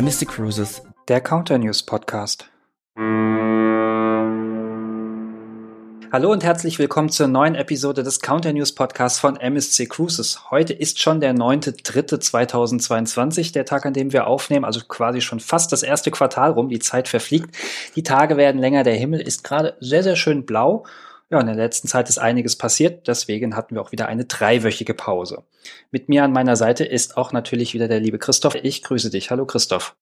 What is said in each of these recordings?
MSC Cruises, der Counter News Podcast. Hallo und herzlich willkommen zur neuen Episode des Counter News Podcasts von MSC Cruises. Heute ist schon der 9.3.2022, der Tag, an dem wir aufnehmen, also quasi schon fast das erste Quartal rum. Die Zeit verfliegt. Die Tage werden länger. Der Himmel ist gerade sehr, sehr schön blau. Ja, in der letzten Zeit ist einiges passiert, deswegen hatten wir auch wieder eine dreiwöchige Pause. Mit mir an meiner Seite ist auch natürlich wieder der liebe Christoph. Ich grüße dich. Hallo Christoph.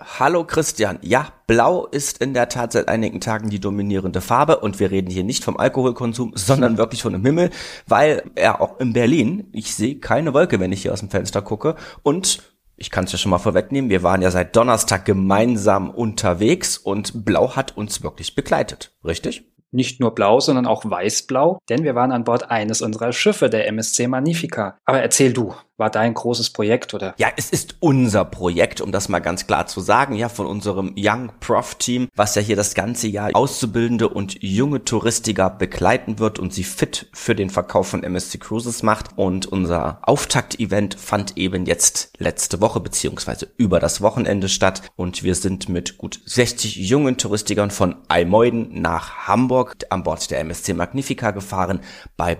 Hallo Christian. Ja, blau ist in der Tat seit einigen Tagen die dominierende Farbe und wir reden hier nicht vom Alkoholkonsum, sondern wirklich von dem Himmel, weil er auch in Berlin, ich sehe keine Wolke, wenn ich hier aus dem Fenster gucke und ich kann es ja schon mal vorwegnehmen, wir waren ja seit Donnerstag gemeinsam unterwegs und Blau hat uns wirklich begleitet, richtig? Nicht nur blau, sondern auch weißblau, denn wir waren an Bord eines unserer Schiffe, der MSC Magnifica. Aber erzähl du, war dein großes Projekt oder? Ja, es ist unser Projekt, um das mal ganz klar zu sagen, ja, von unserem Young Prof Team, was ja hier das ganze Jahr Auszubildende und junge Touristiker begleiten wird und sie fit für den Verkauf von MSC Cruises macht. Und unser Auftakt-Event fand eben jetzt letzte Woche beziehungsweise über das Wochenende statt und wir sind mit gut 60 jungen Touristikern von Almeuden nach Hamburg an Bord der MSC Magnifica gefahren bei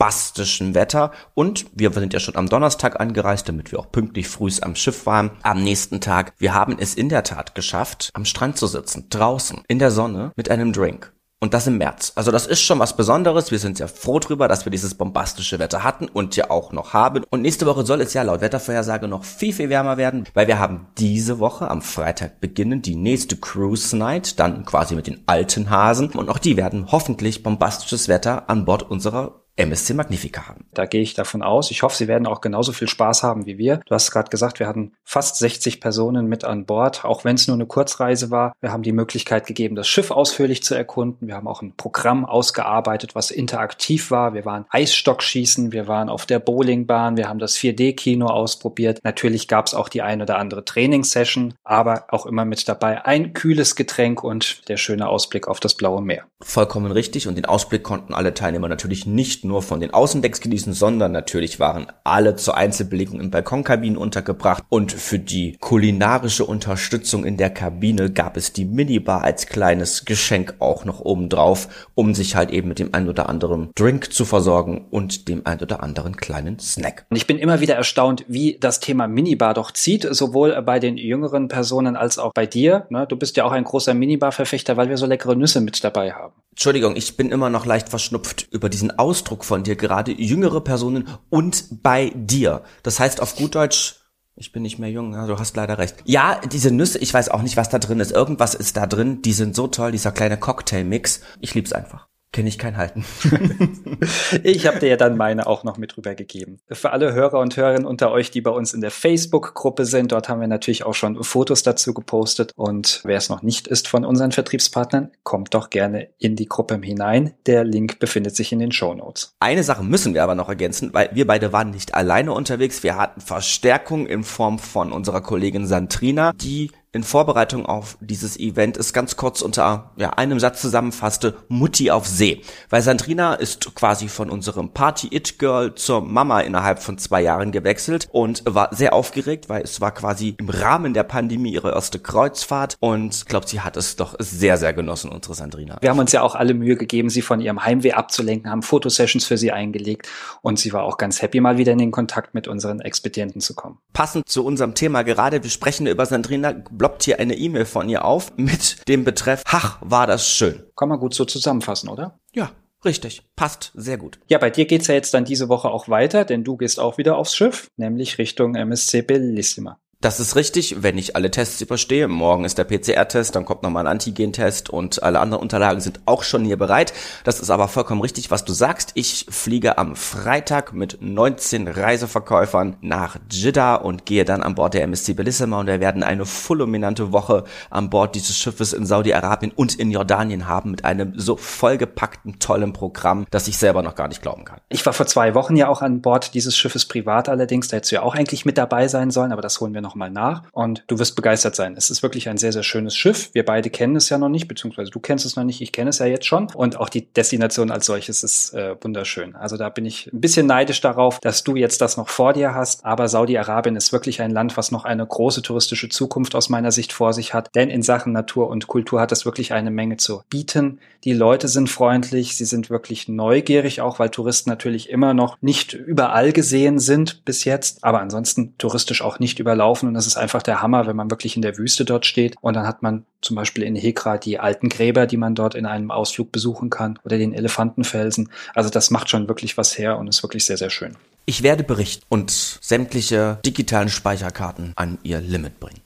bombastischem Wetter und wir sind ja schon am Donnerstag angereist, damit wir auch pünktlich frühs am Schiff waren. Am nächsten Tag, wir haben es in der Tat geschafft, am Strand zu sitzen, draußen, in der Sonne, mit einem Drink. Und das im März. Also das ist schon was Besonderes. Wir sind sehr froh drüber, dass wir dieses bombastische Wetter hatten und ja auch noch haben. Und nächste Woche soll es ja laut Wettervorhersage noch viel, viel wärmer werden, weil wir haben diese Woche am Freitag beginnen die nächste Cruise Night, dann quasi mit den alten Hasen. Und auch die werden hoffentlich bombastisches Wetter an Bord unserer MSC Magnifica haben. Da gehe ich davon aus. Ich hoffe, Sie werden auch genauso viel Spaß haben wie wir. Du hast gerade gesagt, wir hatten fast 60 Personen mit an Bord, auch wenn es nur eine Kurzreise war. Wir haben die Möglichkeit gegeben, das Schiff ausführlich zu erkunden. Wir haben auch ein Programm ausgearbeitet, was interaktiv war. Wir waren Eisstockschießen, wir waren auf der Bowlingbahn, wir haben das 4D-Kino ausprobiert. Natürlich gab es auch die ein oder andere Trainingssession, aber auch immer mit dabei ein kühles Getränk und der schöne Ausblick auf das blaue Meer. Vollkommen richtig und den Ausblick konnten alle Teilnehmer natürlich nicht nur von den Außendecks genießen, sondern natürlich waren alle zur Einzelbelegung in Balkonkabinen untergebracht und für die kulinarische Unterstützung in der Kabine gab es die Minibar als kleines Geschenk auch noch obendrauf, um sich halt eben mit dem ein oder anderen Drink zu versorgen und dem ein oder anderen kleinen Snack. Und ich bin immer wieder erstaunt, wie das Thema Minibar doch zieht, sowohl bei den jüngeren Personen als auch bei dir. Ne? Du bist ja auch ein großer Minibar-Verfechter, weil wir so leckere Nüsse mit dabei haben. Entschuldigung, ich bin immer noch leicht verschnupft über diesen Ausdruck von dir gerade, jüngere Personen und bei dir. Das heißt auf gut Deutsch, ich bin nicht mehr jung, ja, du hast leider recht. Ja, diese Nüsse, ich weiß auch nicht, was da drin ist. Irgendwas ist da drin, die sind so toll, dieser kleine Cocktailmix. Ich lieb's einfach kenne ich kein Halten. ich habe dir ja dann meine auch noch mit rübergegeben. Für alle Hörer und Hörerinnen unter euch, die bei uns in der Facebook-Gruppe sind, dort haben wir natürlich auch schon Fotos dazu gepostet. Und wer es noch nicht ist von unseren Vertriebspartnern, kommt doch gerne in die Gruppe hinein. Der Link befindet sich in den Show Notes. Eine Sache müssen wir aber noch ergänzen, weil wir beide waren nicht alleine unterwegs. Wir hatten Verstärkung in Form von unserer Kollegin Santrina, die in Vorbereitung auf dieses Event es ganz kurz unter ja, einem Satz zusammenfasste, Mutti auf See. Weil Sandrina ist quasi von unserem Party-It-Girl zur Mama innerhalb von zwei Jahren gewechselt und war sehr aufgeregt, weil es war quasi im Rahmen der Pandemie ihre erste Kreuzfahrt und glaubt, sie hat es doch sehr, sehr genossen, unsere Sandrina. Wir haben uns ja auch alle Mühe gegeben, sie von ihrem Heimweh abzulenken, haben Fotosessions für sie eingelegt und sie war auch ganz happy, mal wieder in den Kontakt mit unseren Expedienten zu kommen. Passend zu unserem Thema gerade, wir sprechen über Sandrina bloppt hier eine E-Mail von ihr auf mit dem Betreff, ach, war das schön. Kann man gut so zusammenfassen, oder? Ja, Richtig, passt sehr gut. Ja, bei dir geht's ja jetzt dann diese Woche auch weiter, denn du gehst auch wieder aufs Schiff, nämlich Richtung MSC Bellissima. Das ist richtig, wenn ich alle Tests überstehe. Morgen ist der PCR-Test, dann kommt nochmal ein Antigen-Test und alle anderen Unterlagen sind auch schon hier bereit. Das ist aber vollkommen richtig, was du sagst. Ich fliege am Freitag mit 19 Reiseverkäufern nach Jeddah und gehe dann an Bord der MSC Bellissima und wir werden eine fulminante Woche an Bord dieses Schiffes in Saudi-Arabien und in Jordanien haben mit einem so vollgepackten, tollen Programm, dass ich selber noch gar nicht glauben kann. Ich war vor zwei Wochen ja auch an Bord dieses Schiffes privat allerdings, da hättest du ja auch eigentlich mit dabei sein sollen, aber das holen wir noch nochmal nach und du wirst begeistert sein. Es ist wirklich ein sehr, sehr schönes Schiff. Wir beide kennen es ja noch nicht, beziehungsweise du kennst es noch nicht, ich kenne es ja jetzt schon. Und auch die Destination als solches ist äh, wunderschön. Also da bin ich ein bisschen neidisch darauf, dass du jetzt das noch vor dir hast. Aber Saudi-Arabien ist wirklich ein Land, was noch eine große touristische Zukunft aus meiner Sicht vor sich hat. Denn in Sachen Natur und Kultur hat es wirklich eine Menge zu bieten. Die Leute sind freundlich, sie sind wirklich neugierig, auch weil Touristen natürlich immer noch nicht überall gesehen sind bis jetzt, aber ansonsten touristisch auch nicht überlaufen. Und das ist einfach der Hammer, wenn man wirklich in der Wüste dort steht und dann hat man zum Beispiel in Hekra die alten Gräber, die man dort in einem Ausflug besuchen kann oder den Elefantenfelsen. Also das macht schon wirklich was her und ist wirklich sehr, sehr schön. Ich werde berichten und sämtliche digitalen Speicherkarten an ihr Limit bringen.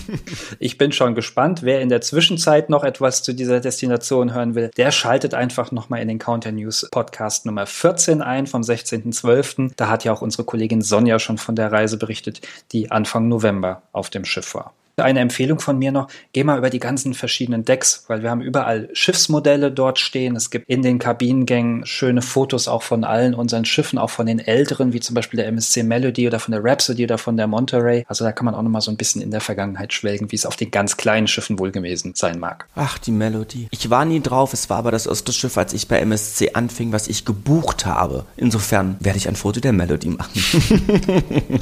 ich bin schon gespannt. Wer in der Zwischenzeit noch etwas zu dieser Destination hören will, der schaltet einfach nochmal in den Counter News Podcast Nummer 14 ein vom 16.12. Da hat ja auch unsere Kollegin Sonja schon von der Reise berichtet, die Anfang November auf dem Schiff war. Eine Empfehlung von mir noch, geh mal über die ganzen verschiedenen Decks, weil wir haben überall Schiffsmodelle dort stehen. Es gibt in den Kabinengängen schöne Fotos auch von allen unseren Schiffen, auch von den älteren, wie zum Beispiel der MSC Melody oder von der Rhapsody oder von der Monterey. Also da kann man auch nochmal so ein bisschen in der Vergangenheit schwelgen, wie es auf den ganz kleinen Schiffen wohl gewesen sein mag. Ach, die Melody. Ich war nie drauf. Es war aber das erste Schiff, als ich bei MSC anfing, was ich gebucht habe. Insofern werde ich ein Foto der Melody machen.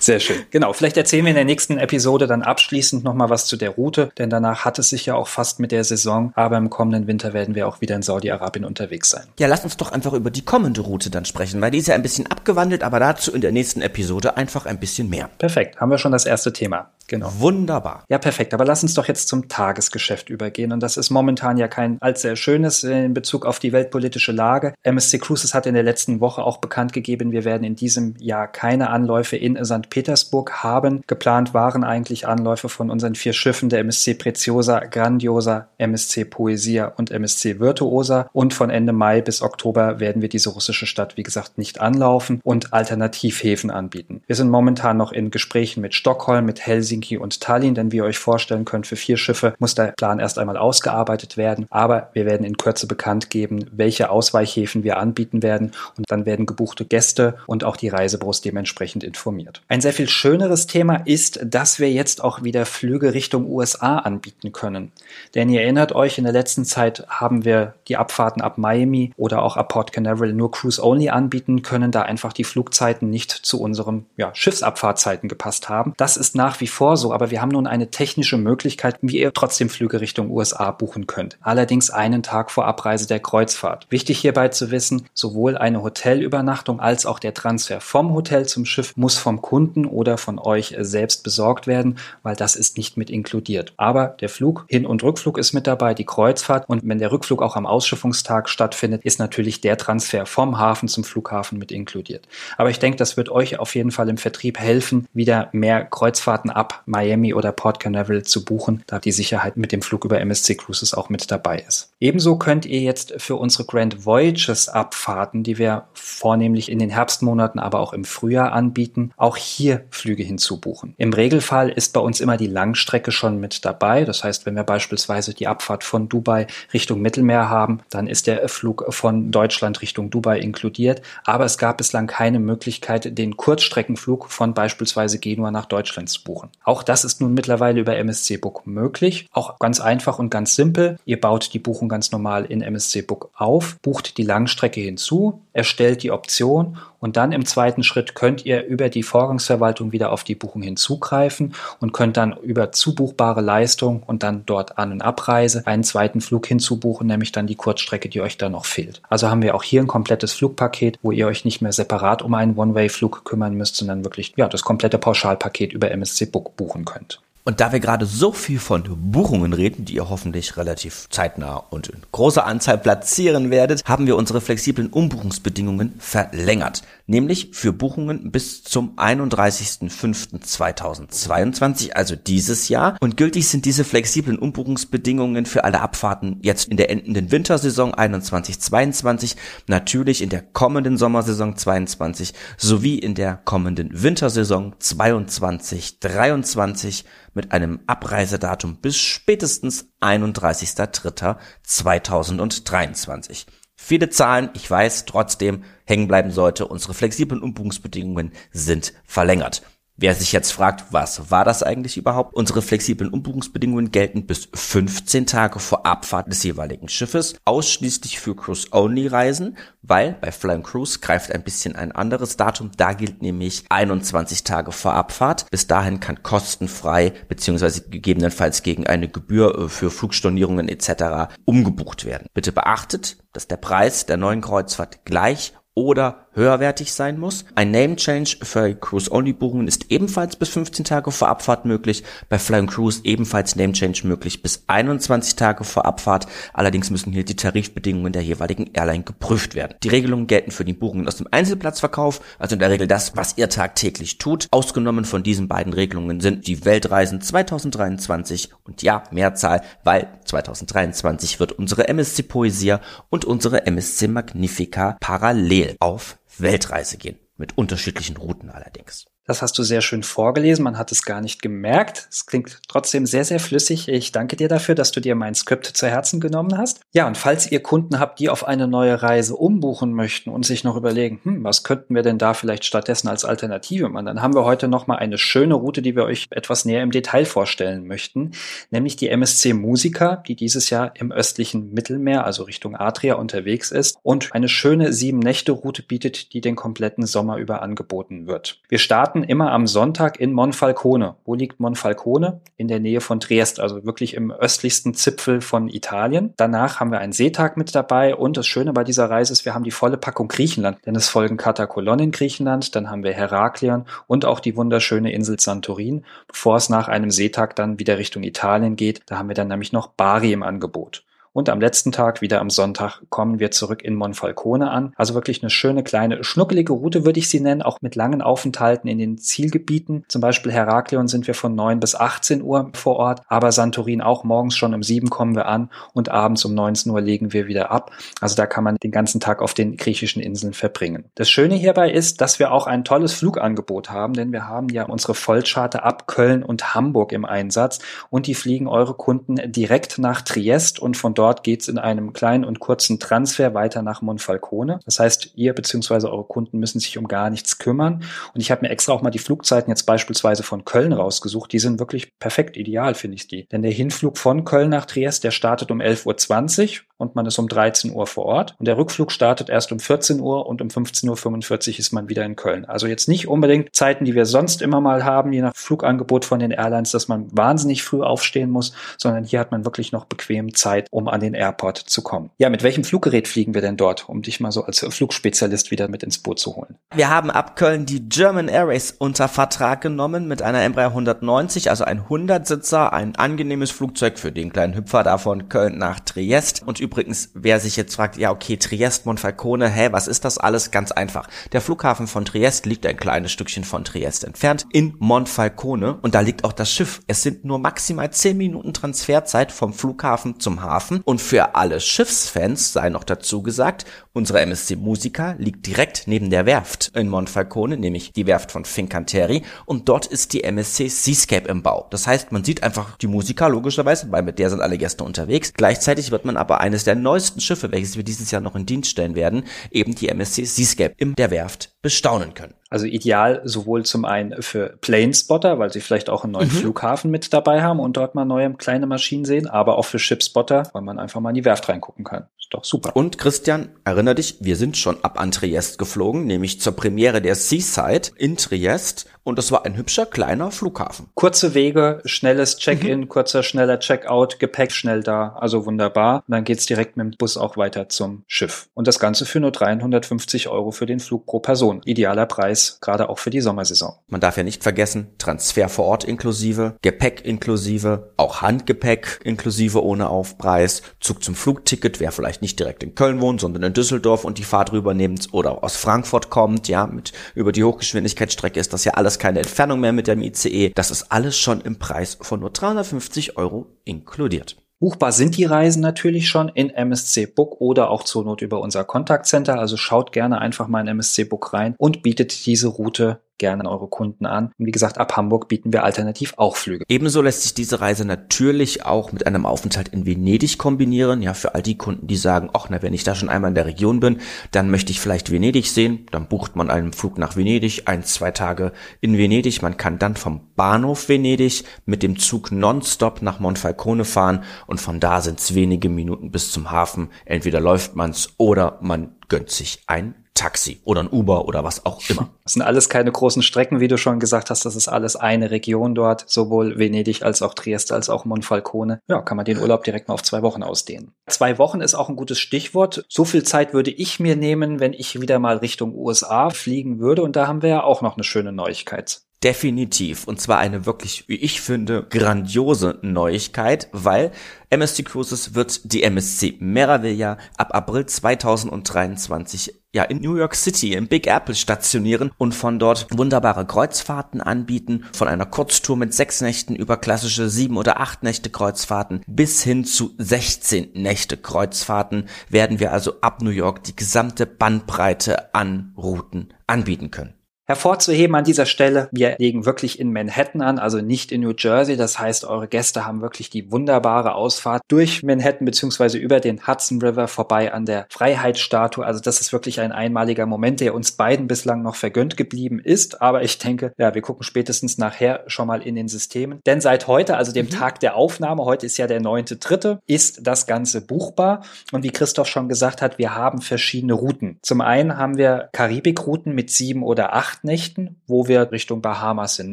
Sehr schön. Genau. Vielleicht erzählen wir in der nächsten Episode dann abschließend abschließend noch mal was zu der Route, denn danach hat es sich ja auch fast mit der Saison, aber im kommenden Winter werden wir auch wieder in Saudi-Arabien unterwegs sein. Ja, lass uns doch einfach über die kommende Route dann sprechen, weil die ist ja ein bisschen abgewandelt, aber dazu in der nächsten Episode einfach ein bisschen mehr. Perfekt, haben wir schon das erste Thema. Genau. Wunderbar. Ja, perfekt. Aber lass uns doch jetzt zum Tagesgeschäft übergehen. Und das ist momentan ja kein allzu schönes in Bezug auf die weltpolitische Lage. MSC Cruises hat in der letzten Woche auch bekannt gegeben, wir werden in diesem Jahr keine Anläufe in St. Petersburg haben. Geplant waren eigentlich Anläufe von unseren vier Schiffen, der MSC Preziosa, Grandiosa, MSC Poesia und MSC Virtuosa. Und von Ende Mai bis Oktober werden wir diese russische Stadt, wie gesagt, nicht anlaufen und Alternativhäfen anbieten. Wir sind momentan noch in Gesprächen mit Stockholm, mit Helsinki, Helsinki und Tallinn, denn wie ihr euch vorstellen könnt, für vier Schiffe muss der Plan erst einmal ausgearbeitet werden. Aber wir werden in Kürze bekannt geben, welche Ausweichhäfen wir anbieten werden und dann werden gebuchte Gäste und auch die Reisebüros dementsprechend informiert. Ein sehr viel schöneres Thema ist, dass wir jetzt auch wieder Flüge Richtung USA anbieten können. Denn ihr erinnert euch, in der letzten Zeit haben wir die Abfahrten ab Miami oder auch ab Port Canaveral nur Cruise-Only anbieten können, da einfach die Flugzeiten nicht zu unseren ja, Schiffsabfahrtzeiten gepasst haben. Das ist nach wie vor vor so, aber wir haben nun eine technische Möglichkeit, wie ihr trotzdem Flüge Richtung USA buchen könnt. Allerdings einen Tag vor Abreise der Kreuzfahrt. Wichtig hierbei zu wissen, sowohl eine Hotelübernachtung als auch der Transfer vom Hotel zum Schiff muss vom Kunden oder von euch selbst besorgt werden, weil das ist nicht mit inkludiert. Aber der Flug, Hin- und Rückflug ist mit dabei, die Kreuzfahrt und wenn der Rückflug auch am Ausschiffungstag stattfindet, ist natürlich der Transfer vom Hafen zum Flughafen mit inkludiert. Aber ich denke, das wird euch auf jeden Fall im Vertrieb helfen, wieder mehr Kreuzfahrten ab Miami oder Port Canaveral zu buchen, da die Sicherheit mit dem Flug über MSC Cruises auch mit dabei ist. Ebenso könnt ihr jetzt für unsere Grand Voyages Abfahrten, die wir vornehmlich in den Herbstmonaten, aber auch im Frühjahr anbieten, auch hier Flüge hinzubuchen. Im Regelfall ist bei uns immer die Langstrecke schon mit dabei. Das heißt, wenn wir beispielsweise die Abfahrt von Dubai Richtung Mittelmeer haben, dann ist der Flug von Deutschland Richtung Dubai inkludiert. Aber es gab bislang keine Möglichkeit, den Kurzstreckenflug von beispielsweise Genua nach Deutschland zu buchen. Auch das ist nun mittlerweile über MSC Book möglich. Auch ganz einfach und ganz simpel. Ihr baut die Buchung ganz normal in MSC Book auf, bucht die Langstrecke hinzu, erstellt die Option und dann im zweiten Schritt könnt ihr über die Vorgangsverwaltung wieder auf die Buchung hinzugreifen und könnt dann über zubuchbare Leistung und dann dort An- und Abreise einen zweiten Flug hinzubuchen, nämlich dann die Kurzstrecke, die euch da noch fehlt. Also haben wir auch hier ein komplettes Flugpaket, wo ihr euch nicht mehr separat um einen One-Way-Flug kümmern müsst, sondern wirklich ja, das komplette Pauschalpaket über MSC Book buchen könnt. Und da wir gerade so viel von Buchungen reden, die ihr hoffentlich relativ zeitnah und in großer Anzahl platzieren werdet, haben wir unsere flexiblen Umbuchungsbedingungen verlängert. Nämlich für Buchungen bis zum 31.05.2022, also dieses Jahr. Und gültig sind diese flexiblen Umbuchungsbedingungen für alle Abfahrten jetzt in der endenden Wintersaison 21-22, natürlich in der kommenden Sommersaison 22 sowie in der kommenden Wintersaison 22-23 mit einem Abreisedatum bis spätestens 31.03.2023. Viele Zahlen, ich weiß, trotzdem hängen bleiben sollte, unsere flexiblen Umbuchungsbedingungen sind verlängert. Wer sich jetzt fragt, was war das eigentlich überhaupt? Unsere flexiblen Umbuchungsbedingungen gelten bis 15 Tage vor Abfahrt des jeweiligen Schiffes, ausschließlich für Cruise-Only-Reisen, weil bei Flying Cruise greift ein bisschen ein anderes Datum. Da gilt nämlich 21 Tage vor Abfahrt. Bis dahin kann kostenfrei beziehungsweise gegebenenfalls gegen eine Gebühr äh, für Flugstornierungen etc. umgebucht werden. Bitte beachtet, dass der Preis der neuen Kreuzfahrt gleich oder höherwertig sein muss. Ein Name Change für Cruise-Only-Buchungen ist ebenfalls bis 15 Tage vor Abfahrt möglich. Bei Flying Cruise ebenfalls Name Change möglich bis 21 Tage vor Abfahrt. Allerdings müssen hier die Tarifbedingungen der jeweiligen Airline geprüft werden. Die Regelungen gelten für die Buchungen aus dem Einzelplatzverkauf, also in der Regel das, was ihr tagtäglich tut. Ausgenommen von diesen beiden Regelungen sind die Weltreisen 2023 und ja, Mehrzahl, weil 2023 wird unsere MSC Poesia und unsere MSC Magnifica parallel auf Weltreise gehen. Mit unterschiedlichen Routen allerdings. Das hast du sehr schön vorgelesen. Man hat es gar nicht gemerkt. Es klingt trotzdem sehr, sehr flüssig. Ich danke dir dafür, dass du dir mein Skript zu Herzen genommen hast. Ja, und falls ihr Kunden habt, die auf eine neue Reise umbuchen möchten und sich noch überlegen, hm, was könnten wir denn da vielleicht stattdessen als Alternative machen, dann haben wir heute noch mal eine schöne Route, die wir euch etwas näher im Detail vorstellen möchten, nämlich die MSC Musica, die dieses Jahr im östlichen Mittelmeer, also Richtung Adria unterwegs ist und eine schöne sieben Nächte Route bietet, die den kompletten Sommer über angeboten wird. Wir starten starten immer am Sonntag in Monfalcone. Wo liegt Monfalcone? In der Nähe von Triest, also wirklich im östlichsten Zipfel von Italien. Danach haben wir einen Seetag mit dabei und das Schöne bei dieser Reise ist, wir haben die volle Packung Griechenland, denn es folgen Katakolon in Griechenland, dann haben wir Heraklion und auch die wunderschöne Insel Santorin, bevor es nach einem Seetag dann wieder Richtung Italien geht. Da haben wir dann nämlich noch Bari im Angebot. Und am letzten Tag, wieder am Sonntag, kommen wir zurück in Monfalcone an. Also wirklich eine schöne, kleine, schnuckelige Route, würde ich sie nennen, auch mit langen Aufenthalten in den Zielgebieten. Zum Beispiel Heraklion sind wir von 9 bis 18 Uhr vor Ort, aber Santorin auch morgens schon um 7 kommen wir an und abends um 19 Uhr legen wir wieder ab. Also da kann man den ganzen Tag auf den griechischen Inseln verbringen. Das Schöne hierbei ist, dass wir auch ein tolles Flugangebot haben, denn wir haben ja unsere Vollcharter ab Köln und Hamburg im Einsatz und die fliegen eure Kunden direkt nach Triest und von dort dort geht es in einem kleinen und kurzen Transfer weiter nach Monfalcone. Das heißt, ihr bzw. eure Kunden müssen sich um gar nichts kümmern. Und ich habe mir extra auch mal die Flugzeiten jetzt beispielsweise von Köln rausgesucht. Die sind wirklich perfekt ideal, finde ich die. Denn der Hinflug von Köln nach Triest, der startet um 11.20 Uhr und man ist um 13 Uhr vor Ort. Und der Rückflug startet erst um 14 Uhr und um 15.45 Uhr ist man wieder in Köln. Also jetzt nicht unbedingt Zeiten, die wir sonst immer mal haben, je nach Flugangebot von den Airlines, dass man wahnsinnig früh aufstehen muss, sondern hier hat man wirklich noch bequem Zeit, um an den Airport zu kommen. Ja, mit welchem Fluggerät fliegen wir denn dort, um dich mal so als Flugspezialist wieder mit ins Boot zu holen? Wir haben ab Köln die German Airways unter Vertrag genommen mit einer Embraer 190, also ein 100-Sitzer, ein angenehmes Flugzeug für den kleinen Hüpfer da von Köln nach Triest und übrigens, wer sich jetzt fragt, ja okay, Triest, Monfalcone, hä, was ist das alles? Ganz einfach. Der Flughafen von Triest liegt ein kleines Stückchen von Triest entfernt in Monfalcone und da liegt auch das Schiff. Es sind nur maximal 10 Minuten Transferzeit vom Flughafen zum Hafen und für alle Schiffsfans sei noch dazu gesagt, unsere MSC Musica liegt direkt neben der Werft in Monfalcone, nämlich die Werft von Fincantieri und dort ist die MSC Seascape im Bau. Das heißt, man sieht einfach die Musica logischerweise, weil mit der sind alle Gäste unterwegs. Gleichzeitig wird man aber eine eines der neuesten Schiffe, welches wir dieses Jahr noch in Dienst stellen werden, eben die MSC Seascape in der Werft bestaunen können. Also ideal sowohl zum einen für Planespotter, weil sie vielleicht auch einen neuen mhm. Flughafen mit dabei haben und dort mal neue kleine Maschinen sehen, aber auch für Shipspotter, weil man einfach mal in die Werft reingucken kann. Ist doch super. Und Christian, erinnere dich, wir sind schon ab an Triest geflogen, nämlich zur Premiere der Seaside in Triest und das war ein hübscher kleiner Flughafen. Kurze Wege, schnelles Check-in, mhm. kurzer, schneller Check-out, Gepäck schnell da, also wunderbar. Und dann geht's direkt mit dem Bus auch weiter zum Schiff. Und das Ganze für nur 350 Euro für den Flug pro Person. Idealer Preis, gerade auch für die Sommersaison. Man darf ja nicht vergessen, Transfer vor Ort inklusive, Gepäck inklusive, auch Handgepäck inklusive ohne Aufpreis, Zug zum Flugticket, wer vielleicht nicht direkt in Köln wohnt, sondern in Düsseldorf und die Fahrt rübernimmt oder aus Frankfurt kommt, ja, mit über die Hochgeschwindigkeitsstrecke ist das ja alles keine Entfernung mehr mit dem ICE. Das ist alles schon im Preis von nur 350 Euro inkludiert. Buchbar sind die Reisen natürlich schon in MSC Book oder auch zur Not über unser Kontaktcenter. Also schaut gerne einfach mal in MSC Book rein und bietet diese Route gerne an eure Kunden an. Und wie gesagt, ab Hamburg bieten wir alternativ auch Flüge. Ebenso lässt sich diese Reise natürlich auch mit einem Aufenthalt in Venedig kombinieren. Ja, für all die Kunden, die sagen, ach, na, wenn ich da schon einmal in der Region bin, dann möchte ich vielleicht Venedig sehen. Dann bucht man einen Flug nach Venedig, ein, zwei Tage in Venedig. Man kann dann vom Bahnhof Venedig mit dem Zug nonstop nach Monfalcone fahren und von da sind es wenige Minuten bis zum Hafen. Entweder läuft man's oder man gönnt sich ein Taxi oder ein Uber oder was auch immer. Das sind alles keine großen Strecken, wie du schon gesagt hast. Das ist alles eine Region dort, sowohl Venedig als auch Trieste als auch Monfalcone. Ja, kann man den Urlaub direkt mal auf zwei Wochen ausdehnen. Zwei Wochen ist auch ein gutes Stichwort. So viel Zeit würde ich mir nehmen, wenn ich wieder mal Richtung USA fliegen würde. Und da haben wir ja auch noch eine schöne Neuigkeit. Definitiv. Und zwar eine wirklich, wie ich finde, grandiose Neuigkeit, weil MSC Cruises wird die MSC Meraviglia ab April 2023 ja in New York City im Big Apple stationieren und von dort wunderbare Kreuzfahrten anbieten, von einer Kurztour mit sechs Nächten über klassische sieben oder acht Nächte Kreuzfahrten bis hin zu 16 Nächte Kreuzfahrten werden wir also ab New York die gesamte Bandbreite an Routen anbieten können. Hervorzuheben an dieser Stelle, wir legen wirklich in Manhattan an, also nicht in New Jersey. Das heißt, eure Gäste haben wirklich die wunderbare Ausfahrt durch Manhattan beziehungsweise über den Hudson River vorbei an der Freiheitsstatue. Also das ist wirklich ein einmaliger Moment, der uns beiden bislang noch vergönnt geblieben ist. Aber ich denke, ja, wir gucken spätestens nachher schon mal in den Systemen. Denn seit heute, also dem mhm. Tag der Aufnahme, heute ist ja der neunte Dritte, ist das Ganze buchbar. Und wie Christoph schon gesagt hat, wir haben verschiedene Routen. Zum einen haben wir Karibikrouten mit sieben oder acht acht Nächten, wo wir Richtung Bahamas in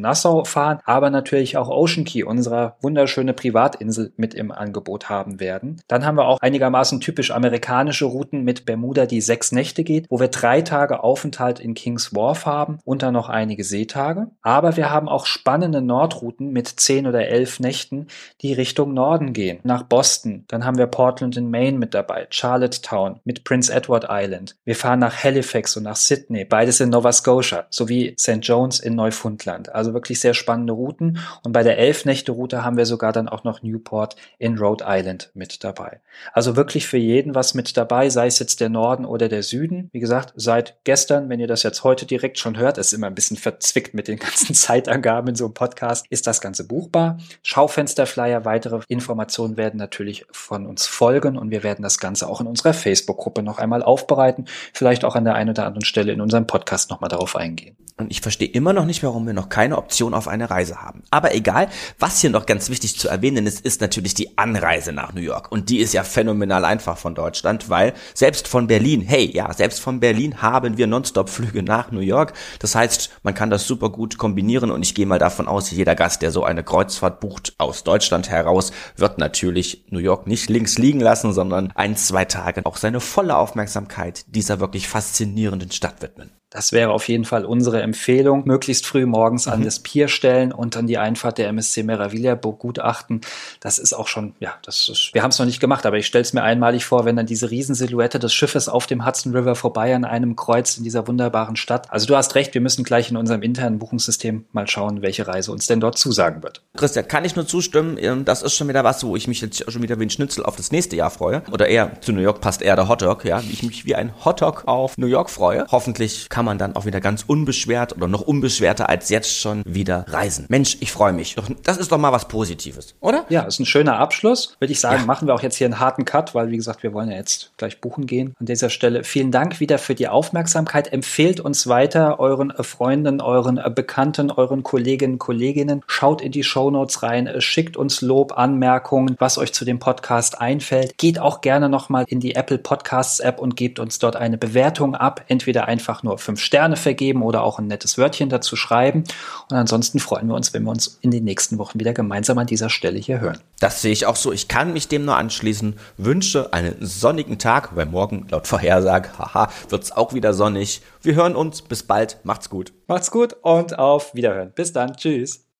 Nassau fahren, aber natürlich auch Ocean Key, unsere wunderschöne Privatinsel, mit im Angebot haben werden. Dann haben wir auch einigermaßen typisch amerikanische Routen mit Bermuda, die sechs Nächte geht, wo wir drei Tage Aufenthalt in Kings Wharf haben und dann noch einige Seetage. Aber wir haben auch spannende Nordrouten mit zehn oder elf Nächten, die Richtung Norden gehen, nach Boston. Dann haben wir Portland in Maine mit dabei, Charlottetown mit Prince Edward Island. Wir fahren nach Halifax und nach Sydney, beides in Nova Scotia sowie St. Jones in Neufundland. Also wirklich sehr spannende Routen. Und bei der Elf-Nächte-Route haben wir sogar dann auch noch Newport in Rhode Island mit dabei. Also wirklich für jeden was mit dabei, sei es jetzt der Norden oder der Süden. Wie gesagt, seit gestern, wenn ihr das jetzt heute direkt schon hört, ist immer ein bisschen verzwickt mit den ganzen Zeitangaben in so einem Podcast, ist das Ganze buchbar. Schaufensterflyer, weitere Informationen werden natürlich von uns folgen und wir werden das Ganze auch in unserer Facebook-Gruppe noch einmal aufbereiten. Vielleicht auch an der einen oder anderen Stelle in unserem Podcast nochmal darauf eingehen eingehen. Und ich verstehe immer noch nicht, warum wir noch keine Option auf eine Reise haben. Aber egal, was hier noch ganz wichtig zu erwähnen ist, ist natürlich die Anreise nach New York. Und die ist ja phänomenal einfach von Deutschland, weil selbst von Berlin, hey, ja, selbst von Berlin haben wir Nonstop-Flüge nach New York. Das heißt, man kann das super gut kombinieren und ich gehe mal davon aus, jeder Gast, der so eine Kreuzfahrt bucht aus Deutschland heraus, wird natürlich New York nicht links liegen lassen, sondern ein, zwei Tage auch seine volle Aufmerksamkeit dieser wirklich faszinierenden Stadt widmen. Das wäre auf jeden Fall unsere Empfehlung. Möglichst früh morgens mhm. an das Pier stellen und dann die Einfahrt der MSC Meraviglia begutachten. Das ist auch schon, ja, das ist, wir haben es noch nicht gemacht, aber ich stelle es mir einmalig vor, wenn dann diese Riesensilhouette des Schiffes auf dem Hudson River vorbei an einem Kreuz in dieser wunderbaren Stadt. Also du hast recht, wir müssen gleich in unserem internen Buchungssystem mal schauen, welche Reise uns denn dort zusagen wird. Christian, kann ich nur zustimmen. Ähm, das ist schon wieder was, wo ich mich jetzt schon wieder wie ein Schnitzel auf das nächste Jahr freue. Oder eher zu New York passt eher der Hotdog, ja, wie ich mich wie ein Hotdog auf New York freue. Hoffentlich kann kann man dann auch wieder ganz unbeschwert oder noch unbeschwerter als jetzt schon wieder reisen. Mensch, ich freue mich. Das ist doch mal was Positives, oder? Ja, ist ein schöner Abschluss. Würde ich sagen, ja. machen wir auch jetzt hier einen harten Cut, weil wie gesagt, wir wollen ja jetzt gleich buchen gehen. An dieser Stelle vielen Dank wieder für die Aufmerksamkeit. Empfehlt uns weiter euren Freunden, euren Bekannten, euren Kolleginnen, Kolleginnen. Schaut in die Show Notes rein, schickt uns Lob, Anmerkungen, was euch zu dem Podcast einfällt. Geht auch gerne nochmal in die Apple Podcasts App und gebt uns dort eine Bewertung ab. Entweder einfach nur für fünf Sterne vergeben oder auch ein nettes Wörtchen dazu schreiben. Und ansonsten freuen wir uns, wenn wir uns in den nächsten Wochen wieder gemeinsam an dieser Stelle hier hören. Das sehe ich auch so. Ich kann mich dem nur anschließen. Wünsche einen sonnigen Tag, weil morgen laut Vorhersage, haha, wird es auch wieder sonnig. Wir hören uns. Bis bald. Macht's gut. Macht's gut und auf Wiederhören. Bis dann. Tschüss.